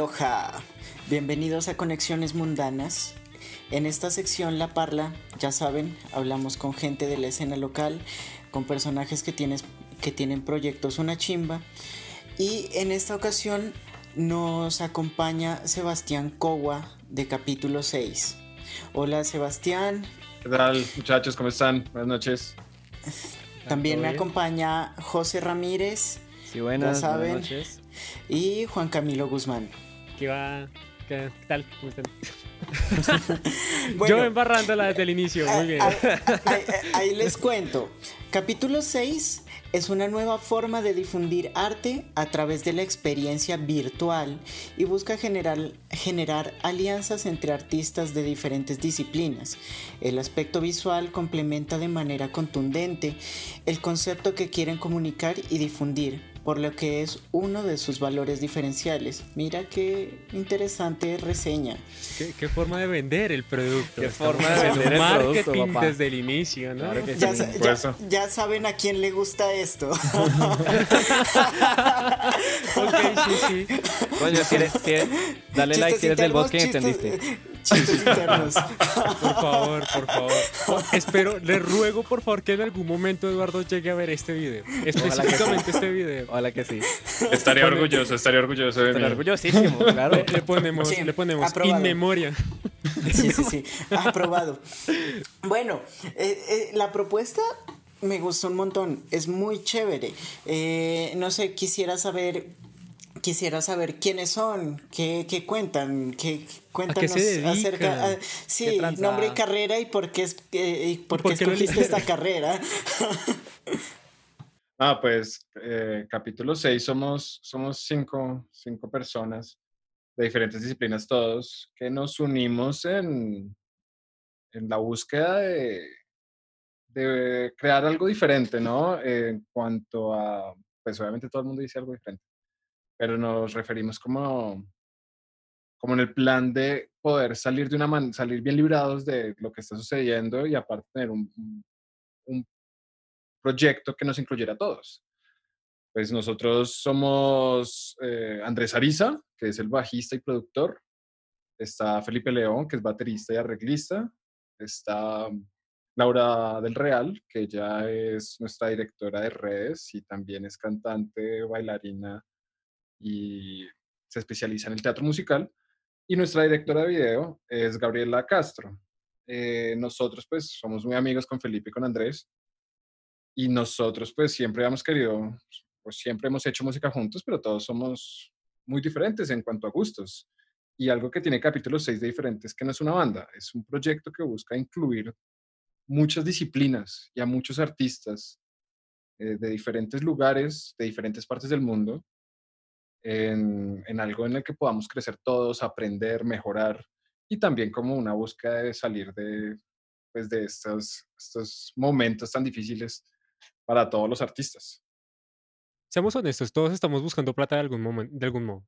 Aloha, bienvenidos a Conexiones Mundanas. En esta sección La Parla, ya saben, hablamos con gente de la escena local, con personajes que, tienes, que tienen proyectos una chimba. Y en esta ocasión nos acompaña Sebastián Cogua de capítulo 6. Hola Sebastián. ¿Qué tal muchachos? ¿Cómo están? Buenas noches. También me acompaña José Ramírez. Sí, buenas, ya saben. buenas noches. Y Juan Camilo Guzmán. ¿Qué va? ¿Qué tal? ¿Cómo están? Bueno, Yo embarrándola desde el inicio, muy bien. Ahí, ahí- ahí les cuento. Capítulo 6 es una nueva forma de difundir arte a través de la experiencia virtual y busca generar, generar alianzas entre artistas de diferentes disciplinas. El aspecto visual complementa de manera contundente el concepto que quieren comunicar y difundir, por lo que es uno de sus valores diferenciales. Mira qué interesante reseña. ¿Qué, qué forma de vender el producto? Qué Estamos forma de vender el marketing producto, papá. desde el inicio, ¿no? Claro que Ya, sí. ya- ya saben a quién le gusta esto. Ok, sí, sí. Coño, si eres, si eres- dale like si eres del bot que entendiste. Chistes internos. Por favor, por favor. Oh, espero, le ruego por favor que en algún momento Eduardo llegue a ver este video. Específicamente este video. Hola que sí. Estaría Pone- orgulloso, estaría orgulloso de mí. orgullosísimo, claro. Le, le ponemos, Sí, le ponemos aprobado. in memoria. Sí, sí, sí. Aprobado. Bueno, eh, eh, la propuesta me gustó un montón. Es muy chévere. Eh, no sé, quisiera saber. Quisiera saber quiénes son, qué, qué cuentan, qué cuéntanos se dedican? acerca. ah, ¿Qué sí, tranza? nombre y carrera y por qué, es- eh, y por por qué qué escogiste elegiste? esta carrera. Ah, pues eh, capítulo 6 somos, somos cinco, cinco personas de diferentes disciplinas todos que nos unimos en, en la búsqueda de, de crear algo diferente, ¿no? En cuanto a, pues obviamente todo el mundo dice algo diferente, pero nos referimos como, como en el plan de poder salir de una man- salir bien librados de lo que está sucediendo y aparte tener un, un- proyecto que nos incluyera a todos. Pues nosotros somos eh, Andrés Ariza, que es el bajista y productor. Está Felipe León, que es baterista y arreglista. Está Laura del Real, que ya es nuestra directora de redes y también es cantante, bailarina y se especializa en el teatro musical. Y nuestra directora de video es Gabriela Castro. Eh, nosotros pues somos muy amigos con Felipe y con Andrés y nosotros pues siempre hemos querido, pues siempre hemos hecho música juntos, pero todos somos muy diferentes en cuanto a gustos. Y algo que tiene capítulo 6 de diferentes que no es una banda, es un proyecto que busca incluir muchas disciplinas y a muchos artistas eh, de diferentes lugares, de diferentes partes del mundo, en, en algo en el que podamos crecer todos, aprender, mejorar y también como una búsqueda de salir de, pues, de estos, estos momentos tan difíciles para todos los artistas. Seamos honestos, todos estamos buscando plata de algún momento, de algún modo.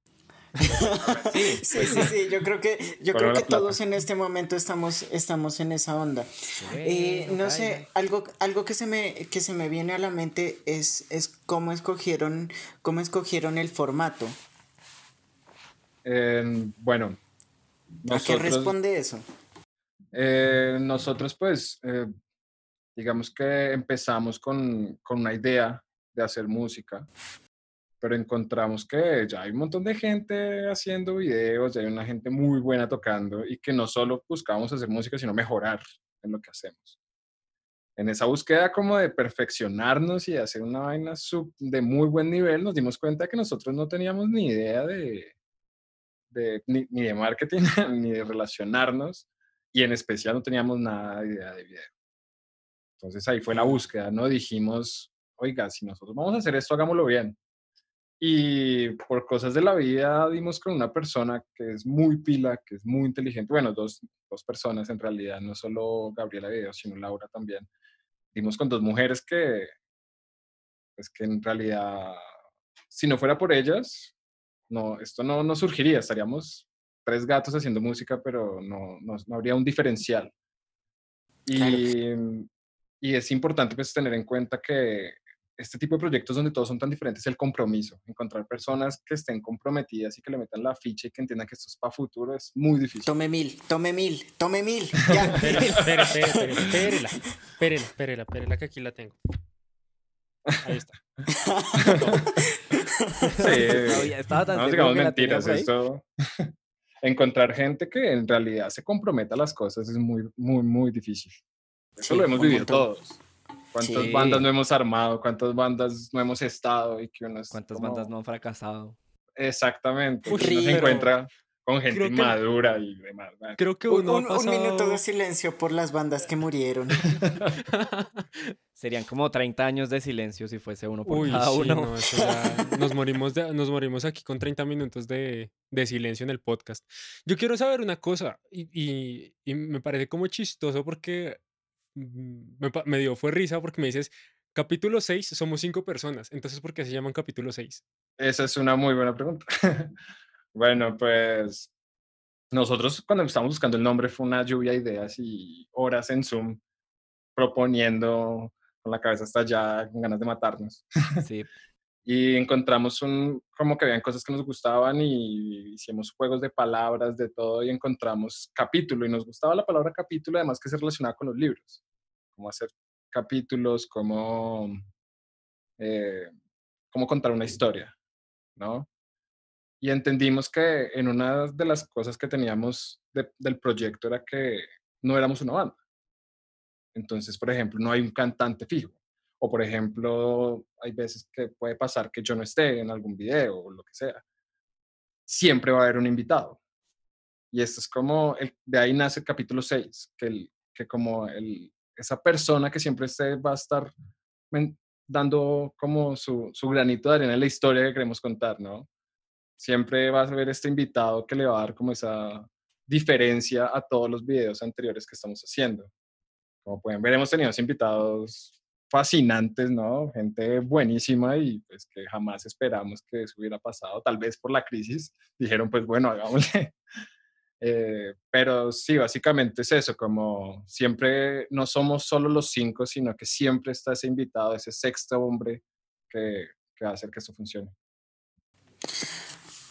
Sí, sí, sí. Yo creo que, yo creo que todos en este momento estamos, estamos en esa onda. Eh, no sé, algo, algo que se me, que se me viene a la mente es, es cómo escogieron, cómo escogieron el formato. Eh, bueno, ¿A qué responde eso? Eh, nosotros pues, eh, digamos que empezamos con, con una idea de hacer música, pero encontramos que ya hay un montón de gente haciendo videos, ya hay una gente muy buena tocando y que no solo buscábamos hacer música, sino mejorar en lo que hacemos. En esa búsqueda como de perfeccionarnos y de hacer una vaina sub- de muy buen nivel, nos dimos cuenta que nosotros no teníamos ni idea de, de- ni, ni de marketing, ni de relacionarnos, y en especial no teníamos nada de idea de video. Entonces ahí fue la búsqueda, ¿no? Dijimos, oiga, si nosotros vamos a hacer esto, hagámoslo bien. Y por cosas de la vida dimos con una persona que es muy pila, que es muy inteligente, bueno, dos, dos personas en realidad, no solo Gabriela Video, sino Laura también. Dimos con dos mujeres que, pues que en realidad, si no fuera por ellas, no, esto no, no surgiría, estaríamos tres gatos haciendo música, pero no, no, no habría un diferencial. Y, Claro. y es importante pues tener en cuenta que este tipo de proyectos donde todos son tan diferentes, el compromiso. Encontrar personas que estén comprometidas y que le metan la ficha y que entiendan que esto es para futuro es muy difícil. Tome mil, tome mil, tome mil. Ya. espérela, espérela, espérela, que aquí la tengo. Ahí está. sí, estaba tan no digamos mentiras, esto encontrar gente que en realidad se comprometa a las cosas es muy, muy, muy difícil. Eso lo hemos vivido todos. ¿Cuántas bandas no hemos armado? ¿Cuántas bandas no hemos estado? Y que ¿Cuántas bandas no han fracasado? Exactamente. uno se encuentra con gente madura y demás. Creo que uno un, un, minuto de silencio por las bandas que murieron. Serían como 30 años de silencio si fuese uno por cada uno. nos, morimos nos morimos aquí con 30 minutos de, de, silencio en el podcast. Yo quiero saber una cosa y, y, y me parece como chistoso porque me, me, dio fue risa porque me dices, capítulo 6 somos cinco personas, entonces ¿por qué se llaman capítulo 6? Esa es una muy buena pregunta. bueno, pues nosotros cuando estábamos buscando el nombre fue una lluvia de ideas y horas en Zoom proponiendo con la cabeza hasta allá, con ganas de matarnos. Sí. y encontramos un, como que habían cosas que nos gustaban y hicimos juegos de palabras, de todo, y encontramos capítulo, y nos gustaba la palabra capítulo, además que se relacionaba con los libros, como hacer capítulos, como, eh, como contar una historia, ¿no? Y entendimos que en una de las cosas que teníamos del proyecto era que no éramos una banda. Entonces, por ejemplo, no hay un cantante fijo. O, por ejemplo, hay veces que puede pasar que yo no esté en algún video o lo que sea. Siempre va a haber un invitado. Y esto es como, de ahí nace el capítulo 6, que, el, que como el, esa persona que siempre esté va a estar dando como su, su granito de arena en la historia que queremos contar, ¿no? Siempre va a haber este invitado que le va a dar como esa diferencia a todos los videos anteriores que estamos haciendo. Como pueden ver, hemos tenido invitados fascinantes, ¿no? Gente buenísima y pues que jamás esperamos que eso hubiera pasado, tal vez por la crisis, dijeron pues bueno, hagámosle. Eh, pero sí, básicamente es eso, como siempre no somos solo los cinco, sino que siempre está ese invitado, ese sexto hombre que, que va a hacer que esto funcione.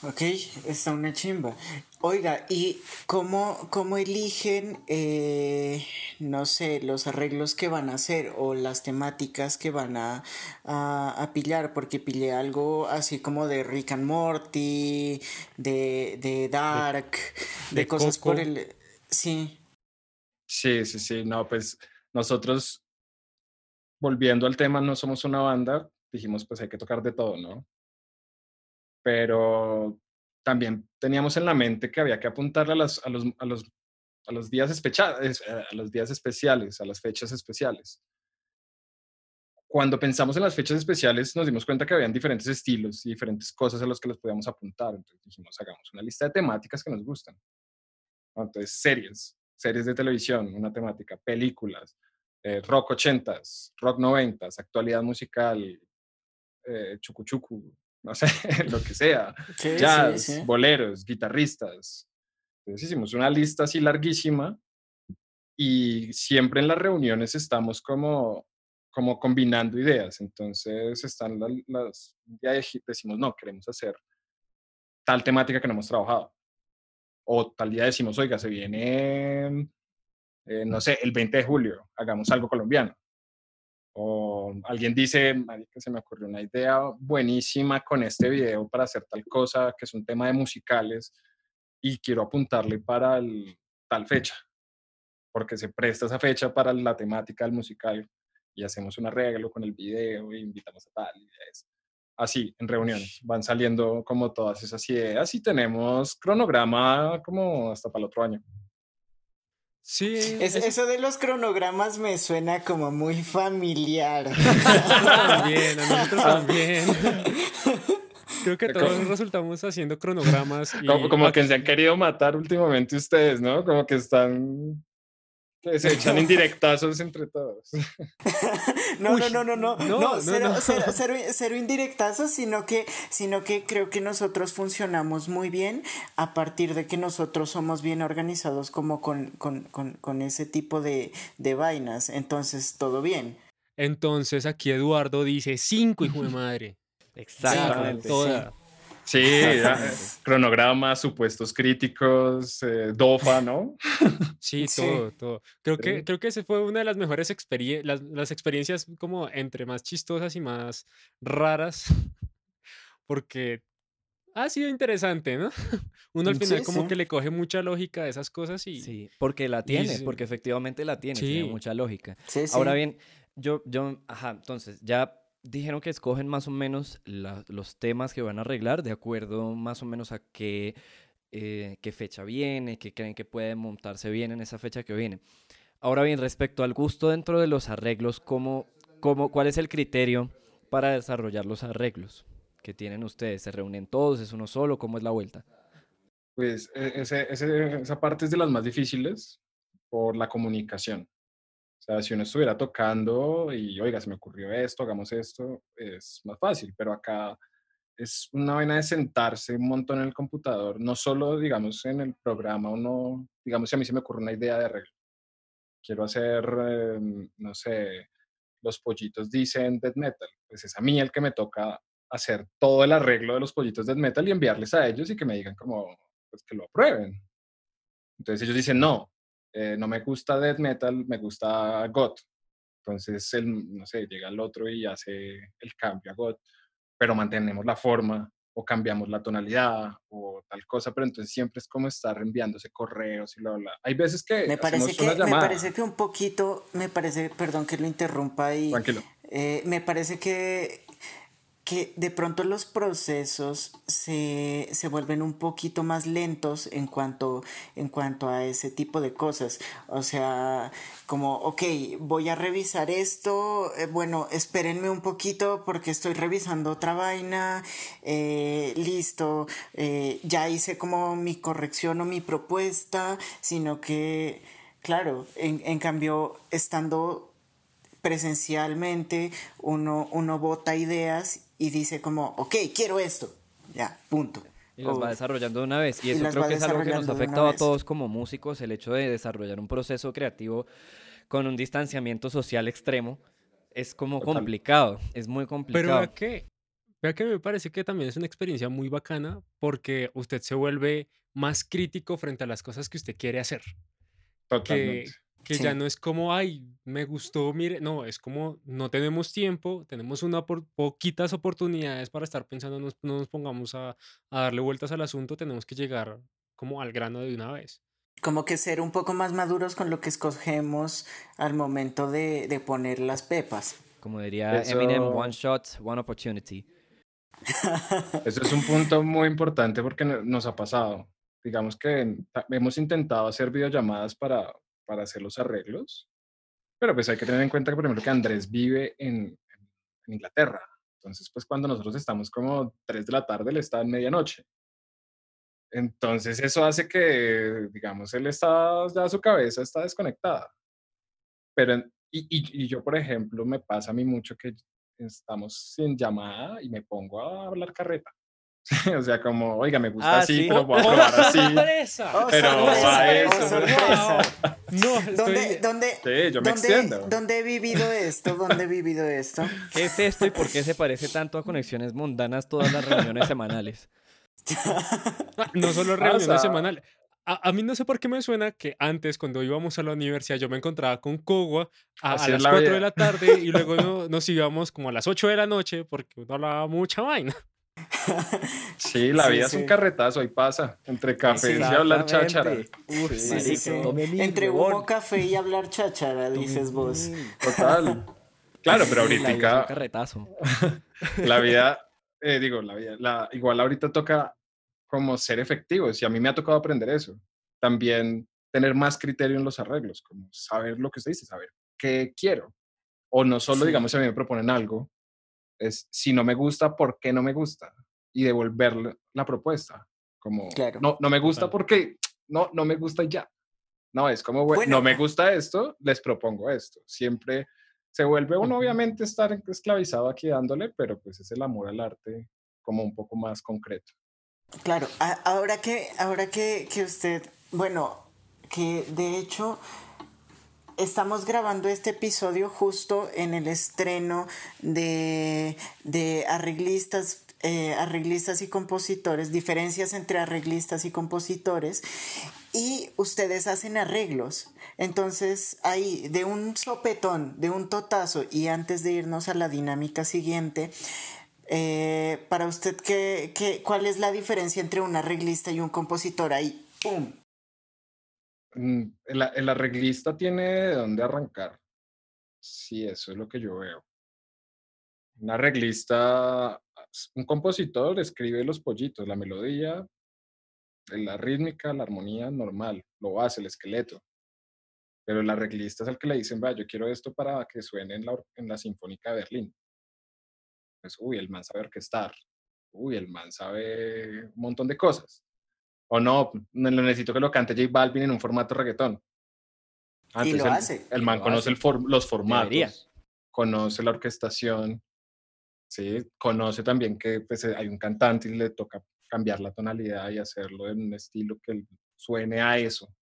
Ok, está una chimba. Oiga, ¿y cómo, cómo eligen, eh, no sé, los arreglos que van a hacer o las temáticas que van a, a, pillar? Porque pillé algo así como de Rick and Morty, de, de Dark, de, cosas por el... Sí. Sí, sí, sí, no, pues nosotros, volviendo al tema, no somos una banda, dijimos pues hay que tocar de todo, ¿no? Pero también teníamos en la mente que había que apuntarle a, los, a, los, a, los, a los, días eh, a los días especiales, a las fechas especiales. Cuando pensamos en las fechas especiales, nos dimos cuenta que habían diferentes estilos y diferentes cosas a las que los podíamos apuntar. Entonces dijimos, hagamos una lista de temáticas que nos gustan. Entonces, series, series de televisión, una temática, películas, eh, rock ochentas, rock noventas, actualidad musical, eh, chucu no sé, lo que sea, jazz, boleros, guitarristas. Entonces hicimos una lista así larguísima y siempre en las reuniones estamos como, como combinando ideas. Entonces están las, ya decimos, no, queremos hacer tal temática que no hemos trabajado. O tal día decimos, oiga, se viene, eh, no sé, el 20 de julio, hagamos algo colombiano. O alguien dice, que se me ocurrió una idea buenísima con este video para hacer tal cosa, que es un tema de musicales, y quiero apuntarle para tal fecha, porque se presta esa fecha para la temática del musical, y hacemos un arreglo con el video, e invitamos a tal, y es así, en reuniones, van saliendo como todas esas ideas, y tenemos cronograma como hasta para el otro año. Sí. Eso de los cronogramas me suena como muy familiar. también, a nosotros también. Creo que todos resultamos haciendo cronogramas. Como, como que se han querido matar últimamente ustedes, ¿no? Como que están se echan indirectazos entre todos. no, no, no, no, no, no, cero, Cero, indirectazos, sino que, sino que creo que nosotros funcionamos muy bien a partir de que nosotros somos bien organizados como con, con, con, con ese tipo de, de vainas. Entonces, todo bien. Entonces aquí Eduardo dice cinco, hijo de madre. Exactamente. Toda. Sí, ya, eh, cronograma, supuestos críticos, eh, DOFA, ¿no? Sí, Sí. todo, todo. Creo que, Sí. creo que ese fue una de las mejores experiencias, las, las experiencias como entre más chistosas y más raras, porque ha sido interesante, ¿no? Uno al Sí, final como sí. que le coge mucha lógica a esas cosas y... Sí, porque la tiene, sí. porque efectivamente la tiene, tiene Sí. mucha lógica. Sí, sí. Ahora bien, yo, yo, ajá, entonces, ya dijeron que escogen más o menos la- los temas que van a arreglar de acuerdo más o menos a qué, eh, qué fecha viene, qué creen que puede montarse bien en esa fecha que viene. Ahora bien, respecto al gusto dentro de los arreglos, ¿cómo, cómo, ¿cuál es el criterio para desarrollar los arreglos que tienen ustedes? ¿Se reúnen todos? ¿Es uno solo? ¿Cómo es la vuelta? Pues e- ese- ese- esa parte es de las más difíciles por la comunicación. O sea, si uno estuviera tocando y, oiga, se me ocurrió esto, hagamos esto, es más fácil, pero acá es una vaina de sentarse un montón en el computador, no solo, digamos, en el programa, uno, digamos, si a mí se me ocurre una idea de arreglo. Quiero hacer, em, no sé, los pollitos dicen death metal, pues es a mí el que me toca hacer todo el arreglo de los pollitos death metal y enviarles a ellos y que me digan como, pues que lo aprueben. Entonces ellos dicen, no, eh, no me gusta death metal, me gusta goth. Entonces, el, no sé, llega el otro y hace el cambio a goth, pero mantenemos la forma o cambiamos la tonalidad o tal cosa, pero entonces siempre es como estar enviándose correos y bla, bla. Hay veces que Me parece que, me parece que un poquito, me parece, perdón que lo interrumpa y Tranquilo. eh, me parece que, que de pronto los procesos se, se vuelven un poquito más lentos en cuanto, en cuanto a ese tipo de cosas. O sea, como, ok, voy a revisar esto, eh, bueno, espérenme un poquito porque estoy revisando otra vaina, eh, listo, eh, ya hice como mi corrección o mi propuesta, sino que, claro, en, en cambio, estando presencialmente uno, uno vota ideas y dice como, ok, quiero esto. Ya, punto. Y las va desarrollando de una vez. Y y eso creo que es algo que nos afectado a todos como músicos, el hecho de desarrollar un proceso creativo con un distanciamiento social extremo. Es como Total. complicado, es muy Pero complicado. vea que, vea que me parece que también es una experiencia muy bacana porque usted se vuelve más crítico frente a las cosas que usted quiere hacer. Totalmente. que Sí. ya no es como, ay, me gustó, mire, no, es como, no tenemos tiempo, tenemos una por, poquitas oportunidades para estar pensando, no nos, no nos pongamos a, a darle vueltas al asunto, tenemos que llegar como al grano de una vez. Como que ser un poco más maduros con lo que escogemos al momento de, de poner las pepas. Como diría Eminem, Eso- one shot, one opportunity. Eso es un punto muy importante porque no- nos ha pasado. Digamos que hemos intentado hacer videollamadas para, para hacer los arreglos, pero pues hay que tener en cuenta que, por ejemplo, que Andrés vive en, en Inglaterra. Entonces, pues cuando nosotros estamos como 3 de la tarde, él está en medianoche. Entonces, eso hace que, digamos, él está, ya su cabeza está desconectada. Pero, y, y, y yo, por ejemplo, me pasa a mí mucho que estamos sin llamada y me pongo a hablar carreta. o sea, como, oiga, me gusta Ah, así, sí. pero voy a probar así. ¡Sorpresa! ¡Oh, Pero va eso, ¡Oh, ¿no? estoy... ¿Dónde, dónde, Sí, yo me dónde-. ¿Dónde he vivido esto? ¿Dónde he vivido esto? ¿Qué es esto y por qué se parece tanto a conexiones mundanas todas las reuniones semanales? No solo reuniones semanales. A, a mí no sé por qué me suena que antes, cuando íbamos a la universidad, yo me encontraba con Cogua a, a las la 4 de vida. la tarde y luego no- nos íbamos como a las 8 de la noche porque uno hablaba mucha vaina. Sí, la Sí, vida es un sí. carretazo, ahí pasa. Entre café y hablar cháchara. Uf, Sí, sí, sí. Entre humo, café y hablar cháchara, dices vos. Total. Claro, pero La vida es un ahorita carretazo. la vida, eh, digo, la vida, la, igual ahorita toca como ser efectivos y a mí me ha tocado aprender eso. También tener más criterio en los arreglos, como saber lo que usted dice, saber qué quiero. O no solo, Sí. digamos, si a mí me proponen algo, es si no me gusta, ¿por qué no me gusta? Y devolver la propuesta. Como, Claro. no, no me gusta Total. porque no, no me gusta y ya. No, es como, bueno, no me gusta esto, les propongo esto. Siempre se vuelve uno, obviamente, estar esclavizado aquí dándole, pero pues es el amor al arte como un poco más concreto. Claro, ahora que, ahora que, que usted, bueno, que de hecho estamos grabando este episodio justo en el estreno de, de arreglistas, eh, arreglistas y compositores, diferencias entre arreglistas y compositores, y ustedes hacen arreglos. Entonces, ahí, de un sopetón, de un totazo, y antes de irnos a la dinámica siguiente, eh, para usted, ¿qué, qué, cuál es la diferencia entre un arreglista y un compositor? Ahí, ¡pum! Mm, El, arreglista tiene de dónde arrancar. Sí, eso es lo que yo veo. Un arreglista, un compositor escribe los pollitos, la melodía, la rítmica, la armonía normal, lo base, el esqueleto. Pero el arreglista es el que le dicen, va, yo quiero esto para que suene en la, en la Sinfónica de Berlín. Pues, uy, el man sabe orquestar. Uy, el man sabe un montón de cosas. O no, no lo necesito que lo cante J Balvin en un formato reggaetón. Ah, Y lo el, hace, El man conoce el for- los formatos, Debería. conoce la orquestación, ¿sí? conoce también que pues, eh, hay un cantante y le toca cambiar la tonalidad y hacerlo en un estilo que suene a eso.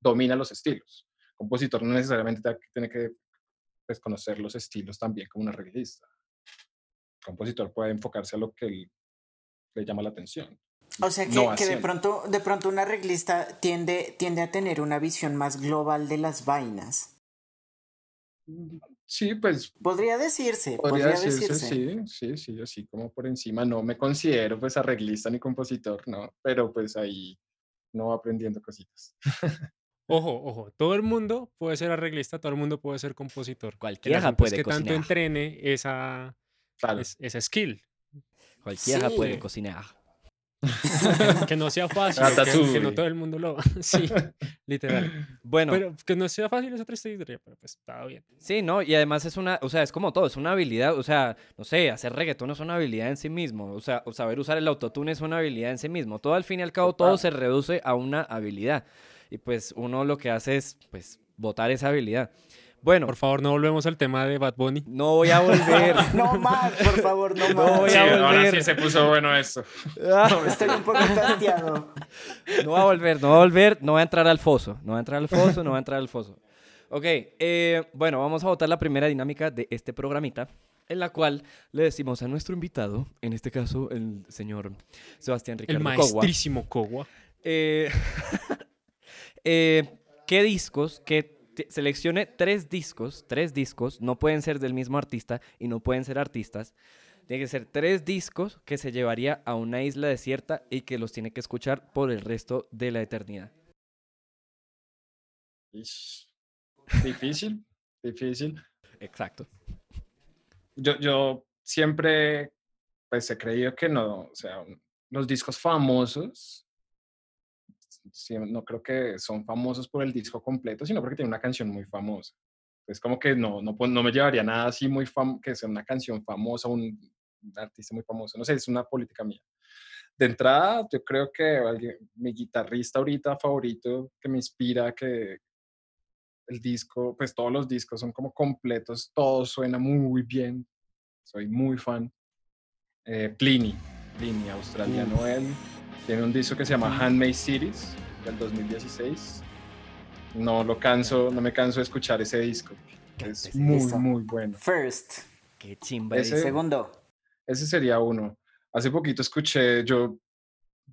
Domina los estilos. compositor no necesariamente tiene que pues, conocer los estilos también como un arreglista. El compositor puede enfocarse a lo que le llama la atención. O sea que, No que de pronto, de pronto un arreglista tiende, tiende a tener una visión más global de las vainas. Sí, pues Podría decirse, podría podría, decirse, decirse. sí, sí, sí, así como por encima. No me considero pues arreglista ni compositor, no, pero pues ahí no aprendiendo cositas. Ojo, ojo, todo el mundo puede ser arreglista, todo el mundo puede ser compositor. Cualquiera asunto puede es que tanto cocinar. entrene esa, Claro. es- esa skill. Cualquiera Sí. puede cocinar. Que no sea fácil, o que, que no todo el mundo lo... Sí, literal. Bueno, Pero que no sea fácil es otra historia, pero pues está bien. sí, ¿no? Y además es una, o sea, es como todo, es una habilidad, o sea, no sé, hacer reggaetón es una habilidad en sí mismo, o sea, o saber usar el autotune es una habilidad en sí mismo. Todo al fin y al cabo, todo se reduce a una habilidad. Y pues uno lo que hace es, pues, botar esa habilidad. Bueno, Por favor, no volvemos al tema de Bad Bunny. no voy a volver. No más, por favor, no No más. voy Sí, a ahora volver. sí se puso bueno esto. Estoy un poquito hastiado. No va a volver, no va a volver, no va a entrar al foso. No va a entrar al foso, no va a entrar al foso. Ok, eh, bueno, vamos a votar la primera dinámica de este programita, en la cual le decimos a nuestro invitado, en este caso el señor Sebastián El Ricardo Cogua, maestrísimo Cogua. eh, eh, ¿qué discos, te- seleccione tres discos, tres discos, no pueden ser del mismo artista y no pueden ser artistas, tiene que ser tres discos que se llevaría a una isla desierta y que los tiene que escuchar por el resto de la eternidad. Difícil, difícil. Exacto. Yo, yo siempre pues he creído que no, o sea, los discos famosos, sí, no creo que son famosos por el disco completo, sino porque tiene una canción muy famosa. Es como que no, no, no me llevaría nada así muy fam que sea una canción famosa, un, un artista muy famoso, no sé, es una política mía. De entrada, yo creo que alguien- mi guitarrista ahorita favorito que me inspira, que el disco, pues todos los discos son como completos, todo suena muy bien, soy muy fan. Eh, Pliny, Pliny, australiano él, tiene un disco que se llama Handmade Cities del 2016. No lo canso, no me canso de escuchar ese disco. Es muy, muy bueno. First. Qué chimba. Ese-. Segundo. Ese sería uno. Hace poquito escuché, yo,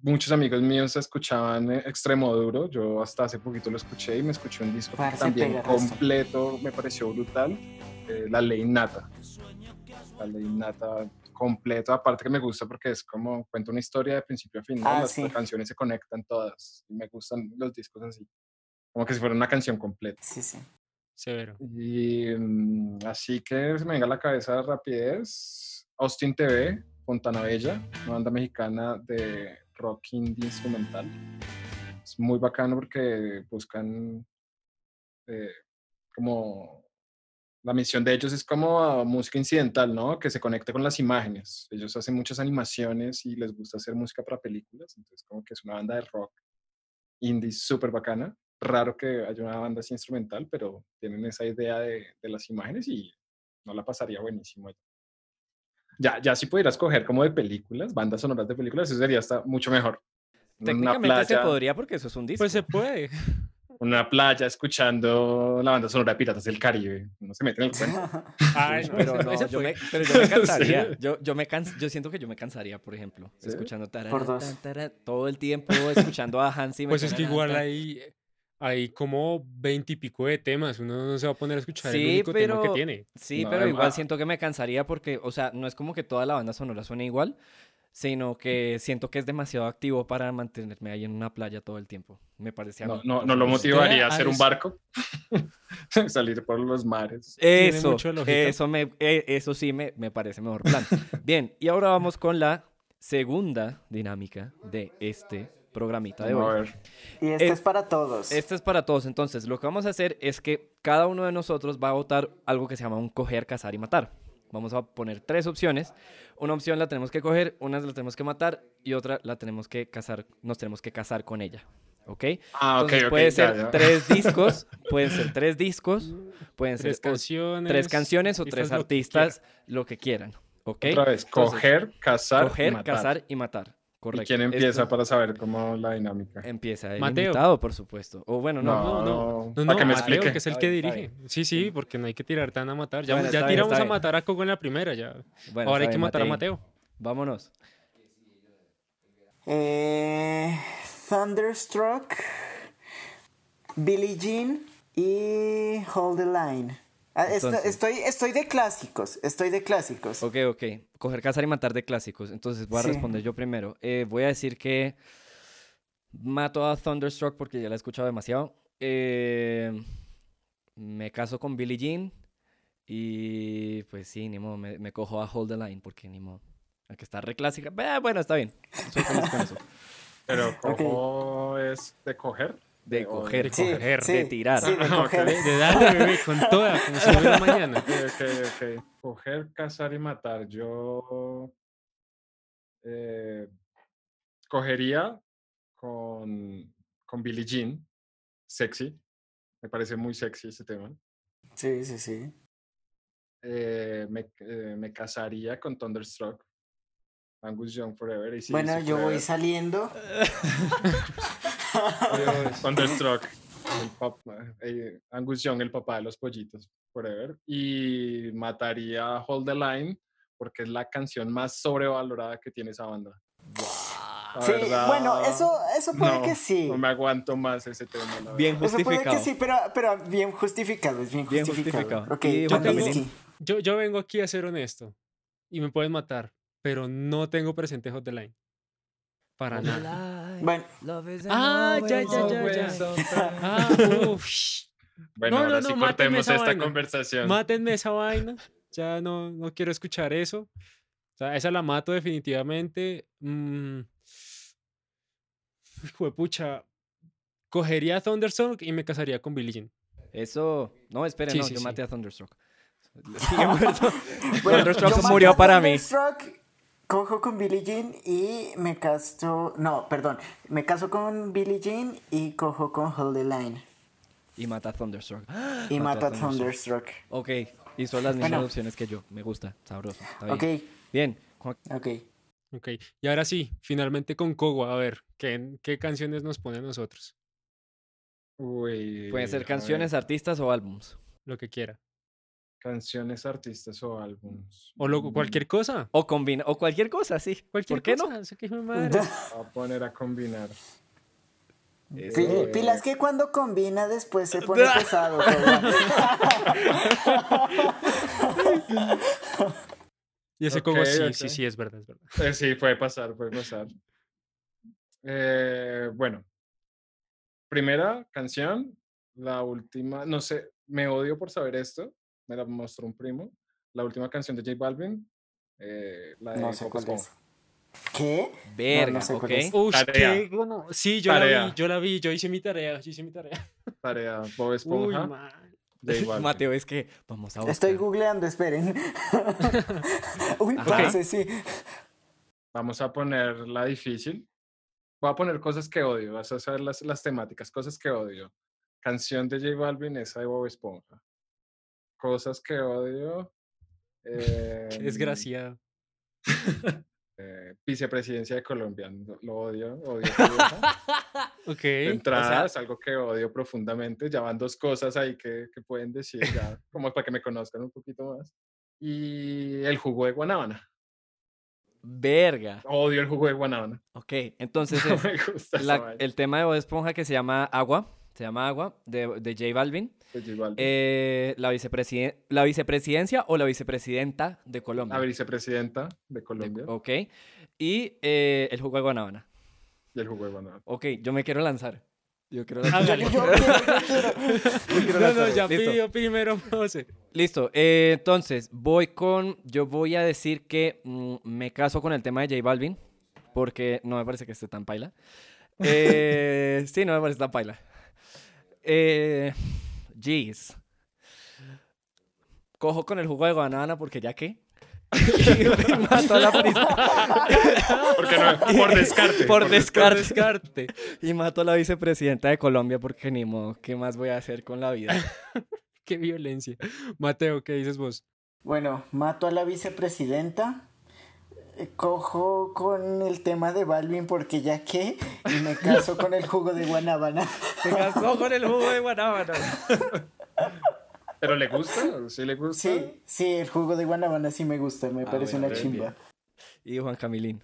muchos amigos míos escuchaban eh, Extremo Duro, yo hasta hace poquito lo escuché y me escuché un disco Parce, también completo, me pareció brutal, eh, La Ley Nata. La Ley Nata completo, aparte que me gusta porque es como, cuenta una historia de principio a fin, ¿no? Ah, las, sí. las canciones se conectan todas y me gustan los discos así, como que si fuera una canción completa. Sí, sí. Severo. Y mm, así que se me venga a la cabeza de rapidez. Austin TV, Fontana Bella, una banda mexicana de rock indie instrumental. Es muy bacano porque buscan eh, como la misión de ellos es como música incidental, ¿no? Que se conecte con las imágenes. Ellos hacen muchas animaciones y les gusta hacer música para películas, entonces como que es una banda de rock indie súper bacana. Raro que haya una banda así instrumental, pero tienen esa idea de, de las imágenes y no la pasaría buenísimo. Ya, ya si pudieras coger como de películas, bandas sonoras de películas, eso sería hasta mucho mejor. Técnicamente se podría porque eso es un disco. Pues se puede. una playa escuchando la banda sonora de Piratas del Caribe. No se mete en el cuento. Ay, no, pero no, yo me, pero yo me cansaría. Sí. Yo, yo, me cans- yo siento que yo me cansaría, por ejemplo, ¿Sí? escuchando tarara, tan, tarara, todo el tiempo escuchando a Hans Zimmer. Pues es que tarara, igual tan. hay, como veintipico de temas. Uno no se va a poner a escuchar el Sí, único tema que pero- tiene. Sí, No, pero igual además- siento que me cansaría porque, o sea, no es como que toda la banda sonora suene igual, sino que siento que es demasiado activo para mantenerme ahí en una playa todo el tiempo. Me parece a No, mí. no, no lo motivaría a hacer un barco. Salir por los mares. Tiene Eso, eso, me, eh, eso sí me, me parece mejor plan. Bien, y ahora vamos con la segunda dinámica de este programita de hoy. Y este Eh, es para todos. Este es para todos, entonces lo que vamos a hacer es que cada uno de nosotros va a votar algo que se llama un coger, cazar y matar. Vamos a poner tres opciones. Una opción la tenemos que coger, una la tenemos que matar y otra la tenemos que casar, nos tenemos que casar con ella. ¿Ok? Ah, ok, Entonces ok. puede ser ya. tres discos, pueden ser tres discos, pueden ser Tres canciones. tres canciones o tres lo que artistas, lo que quieran. ¿Ok? Otra vez, Entonces, coger, cazar, y Coger, matar. cazar y matar. ¿Y Correcto. quién empieza Esto para saber cómo la dinámica? Empieza el Mateo. invitado, por supuesto. O bueno, no. No, No, no, no, que me Mateo, explique. que es el que bien, dirige. Sí, sí, porque no hay que tirar tan a matar. Ya, Bueno, ya bien, tiramos está a bien. matar a Coco en la primera, ya. Bueno, Ahora hay que bien, matar a Matei. Mateo. Vámonos. Eh, Thunderstruck, Billie Jean y Hold the Line. Ah, Entonces- estoy, estoy de clásicos, estoy de clásicos. Ok, ok. Coger, cazar y matar de clásicos. Entonces voy a Sí. responder yo primero. Eh, voy a decir que mato a Thunderstruck porque ya la he escuchado demasiado. Eh, me caso con Billie Jean. Y pues sí, ni modo, me, me cojo a Hold the Line porque ni modo. Aunque está re clásica. Eh, bueno, está bien. Soy feliz con eso. Pero cojo es de coger. De o coger, Sí, coger, sí, de tirar. Sí, de Ah, coger. De, de darle, bebé, con toda, como si hubiera mañana. Ok, ok, ok. Coger, cazar y matar. Yo eh, cogería con, con Billie Jean. Sexy. Me parece muy sexy ese tema. Sí, sí, sí. Eh, me, eh, me casaría con Thunderstruck. Angus Young Forever. AC/DC bueno, yo voy saliendo. Thunderstruck. El pap- eh, Angus Young, el papá de los pollitos. Forever. Y mataría a Hold the Line porque es la canción más sobrevalorada que tiene esa banda. La Sí, verdad, bueno, eso, eso puede no, que sí. No me aguanto más ese tema. la Bien verdad. Eso puede que justificado. sí, pero, pero bien justificado, es bien Bien justificado. justificado. Ok, Y Juan Juan Camilín. Whisky. Yo, yo vengo aquí a ser honesto y me pueden matar, pero no tengo presente Hot the Line. Para nada. Bueno, Ah, ya, ya, ya, ya. Ah, uf. Bueno, No, no, ahora no, sí mátenme cortemos esa esta vaina. conversación. Mátenme esa vaina. Ya no, no quiero escuchar eso. O sea, esa la mato definitivamente. Mm. Juepucha. Cogería a Thunderstorm y me casaría con Billie Jean. Eso. No, esperen, Sí, no, sí, yo sí. maté a muerto. bueno, murió para mí. Thunderstruck, Cojo con Billie Jean y me caso. No, perdón. Me caso con Billie Jean y cojo con the Line. Y mata a Thunderstruck. Y Mató mato a Thunderstruck. Ok, hizo las mismas Bueno. opciones que yo. Me gusta, sabroso. Está bien. Ok, Bien, ok. Ok. Y ahora sí, finalmente con Kogwa. A ver, ¿qué, qué canciones nos pone a nosotros? Uy, pueden ser canciones, artistas o álbums. Lo que quiera. Canciones, artistas o álbums. O lo- cualquier cosa. O combina, o cualquier cosa, sí. Cualquier ¿Por qué cosa. no? eso que madre. A poner a combinar. Eh, Pilas que cuando combina después se pone pesado. Y ese Ok, Kogwa sí, ok. sí, sí, es verdad, es verdad. Eh, sí, puede pasar, puede pasar. Eh, bueno, primera canción, la última, no sé, me odio por saber esto, me la mostró un primo. La última canción de J Balvin, eh, la de No sé cuál es. ¿Qué? Verga, sé cuál ok. es. Uy, Tarea. qué gono- Sí, yo la vi, yo la vi, yo hice mi tarea, yo hice mi tarea. Tarea Bob Uy, Esponja, man. Mateo, es que vamos a buscar. Estoy googleando, esperen. Uy, parce, sí. Vamos a poner la difícil. Voy a poner cosas que odio, vas a saber las, las temáticas, cosas que odio. Canción de J Balvin, esa de Bob Esponja. Cosas que odio. Em, desgraciado. eh, vicepresidencia de Colombia. Lo odio, odio. esa vieja. Ok. De entrada es algo que odio profundamente. Ya van dos cosas ahí que, que pueden decir, ya, como para que me conozcan un poquito más. Y el jugo de guanábana. Verga. Odio el jugo de guanábana. Ok, entonces No es me gusta esa la- el tema de Bob Esponja que se llama Agua. Se llama Agua, de, de J Balvin. Pues igual, Eh, la, vicepresiden- la vicepresidencia o la vicepresidenta de Colombia. La vicepresidenta de De- Colombia ok. Y eh, el jugo de Guanábana. y el jugo de guanábana. Ok, yo me quiero lanzar. Yo quiero Hágale. lanzar. Yo quiero, yo No, no, ya Listo. pidió primero José. Listo, eh, entonces voy con, yo voy a decir que mm, me caso con el tema de J Balvin, porque no me parece que esté tan paila. Eh, sí, no me parece tan paila. Eh, jeez. Cojo con el jugo de banana porque ya que. y mato a la no, por descarte. Por Por descarte. descarte. Y mato a la vicepresidenta de Colombia porque ni modo, ¿qué más voy a hacer con la vida? Qué violencia. Mateo, ¿qué dices vos? Bueno, mato a la vicepresidenta. Cojo con el tema de Balvin porque ya que y me caso con el jugo de guanábana. Se casó con el jugo de guanábana. ¿Pero le gusta? ¿Sí le gusta? Sí, sí, el jugo de guanábana sí me gusta, me Ah, parece bueno, una bien, chimba. Y Juan Camilín.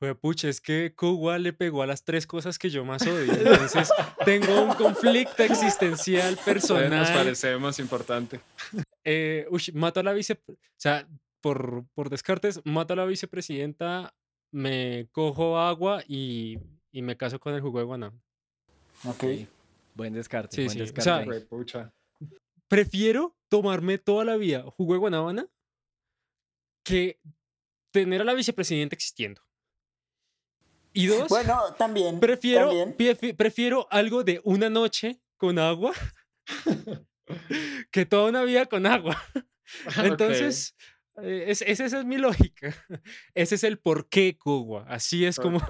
Fue pucha, es que Kuwa le pegó a las tres cosas que yo más odio. Entonces, tengo un conflicto existencial Nos personal. parecemos importante. Eh, ush, mato a la vice, o sea, por, por descartes, mato a la vicepresidenta, me cojo agua y, y me caso con el jugo de guanábana. Ok. Sí, Buen descarte. Sí, buen sí, o descarte sea. Güey, pucha. Prefiero tomarme toda la vida jugo de guanábana que tener a la vicepresidenta existiendo. Y dos, Bueno, también. prefiero, también. prefi- prefiero algo de una noche con agua que toda una vida con agua. Entonces, eh, es, es- esa es mi lógica. Ese es el por qué Cuba. Así es como.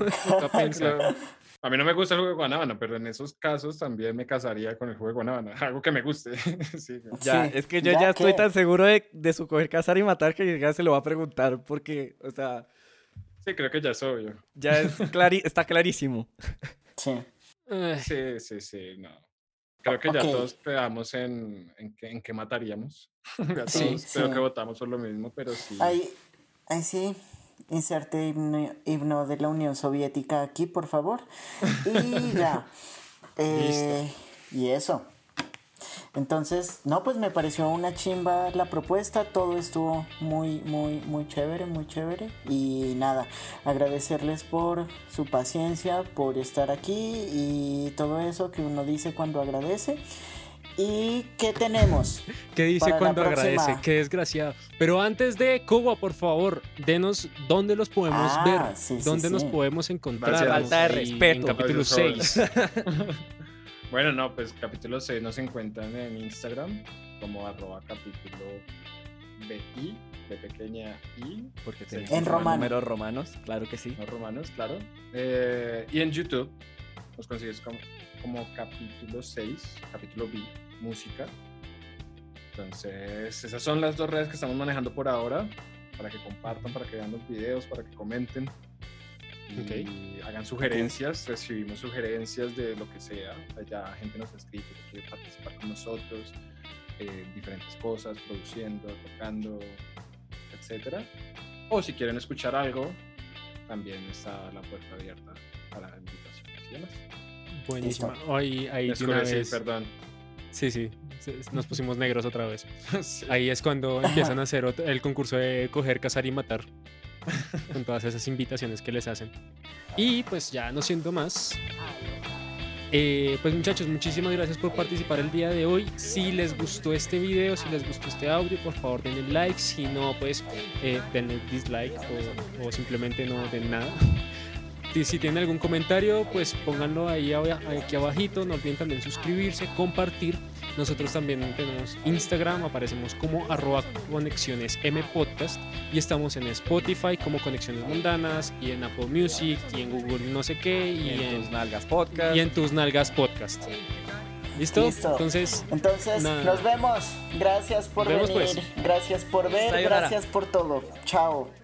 Claro. A mí no me gusta el jugo de guanábana, pero en esos casos también me casaría con el jugo de guanábana. Algo que me guste. sí. Ya, Sí, es que yo ya ya, estoy tan seguro de, de su coger, cazar y matar que ya se lo va a preguntar porque, o sea, Sí, creo que ya es obvio. ya es clari- está clarísimo. Sí. Eh, Sí, sí, sí, no. Creo que ya Ok. todos quedamos en, en, qué, en qué mataríamos. ya Sí, todos creo sí. que votamos por lo mismo, pero sí. Ahí, ahí sí. Inserte himno, himno de la Unión Soviética aquí, por favor. Y ya. Eh, y eso. Entonces, no, pues me pareció una chimba la propuesta. Todo estuvo muy, muy, muy chévere, muy chévere. Y nada, agradecerles por su paciencia, por estar aquí y todo eso que uno dice cuando agradece. ¿Y qué tenemos? ¿Qué dice Para la cuando agradece? Qué desgraciado. Pero antes de Cuba, por favor, denos dónde los podemos Ah, ver, sí, sí, dónde nos sí. podemos encontrar. Falta de respeto. En capítulo Gracias, 6. Bueno, no, pues capítulo 6 nos encuentran en Instagram como arroba capítulo BI, de pequeña I, Porque tenemos En romano. números romanos, claro que sí. no romanos, claro. Eh, y en YouTube nos consigues como, como capítulo 6, capítulo B, música. Entonces, esas son las dos redes que estamos manejando por ahora, para que compartan, para que vean los videos, para que comenten. Y Ok. hagan sugerencias, recibimos sugerencias de lo que sea. Ya gente nos ha escrito que quiere participar con nosotros, eh, diferentes cosas, produciendo, tocando, etcétera. O si quieren escuchar algo, también está la puerta abierta para invitaciones y demás. Buenísima. Ahí, ahí de una Oscurecí, vez. perdón. Sí, sí. Nos pusimos negros otra vez. Sí. Ahí es cuando empiezan a hacer el concurso de coger, cazar y matar. Con todas esas invitaciones que les hacen. Y pues ya no siendo más. eh, pues muchachos, muchísimas gracias por participar el día de hoy. Si les gustó este video, si les gustó este audio, por favor denle like. Si no, pues eh, denle dislike o, simplemente no den nada. Si, si tienen algún comentario, pues pónganlo ahí aquí abajito. No olviden también suscribirse, compartir. Nosotros también tenemos Instagram, aparecemos como arroba conexiones M podcast y estamos en Spotify como Conexiones Mundanas y en Apple Music y en Google no sé qué y, en en, tus nalgas podcast. y en tus nalgas podcast. ¿Listo? Listo. Entonces, Entonces, Nada. nos vemos. Gracias por Nos vemos, venir. pues. Gracias por ver. Sayonara. Gracias por todo. Chao.